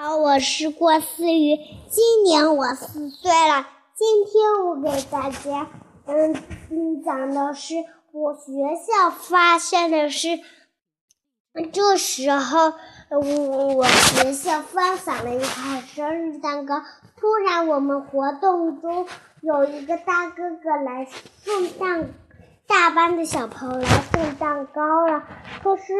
好，我是郭思雨，今年我四岁了。今天我给大家嗯嗯讲的是我学校发生的事。这时候，我我学校发散了一块生日蛋糕。突然，我们活动中有一个大哥哥来送蛋，大班的小朋友来送蛋糕了。可是。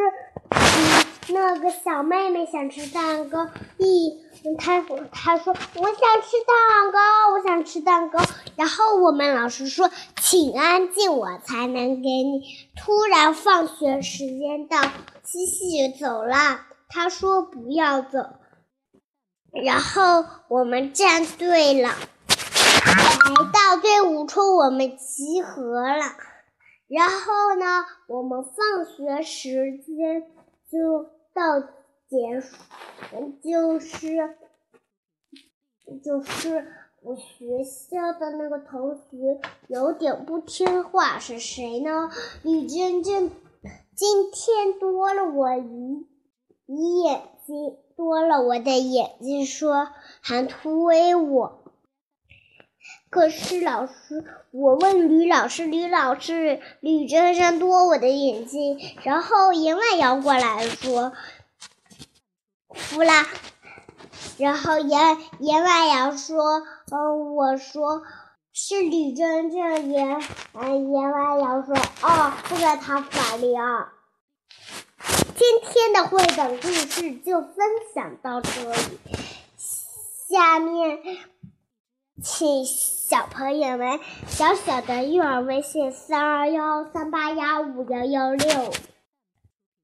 那个小妹妹想吃蛋糕，一她她说我想吃蛋糕，我想吃蛋糕。然后我们老师说，请安静，我才能给你。突然放学时间到，西西走了，他说不要走。然后我们站队了，来到队伍处，我们集合了。然后呢，我们放学时间就。到结束，就是就是我学校的那个同学有点不听话，是谁呢？李真真今天多了我一一眼睛，多了我的眼睛，说还突围我。可是老师，我问吕老师，吕老师，吕真真多我的眼睛，然后言外摇过来说。服了，然后言言外瑶说：“嗯，我说是李真真。”言嗯言外瑶说：“哦，不跟他反了。”今天的绘本故事就分享到这里，下面请小朋友们小小的育儿微信三二幺三八幺五幺幺六。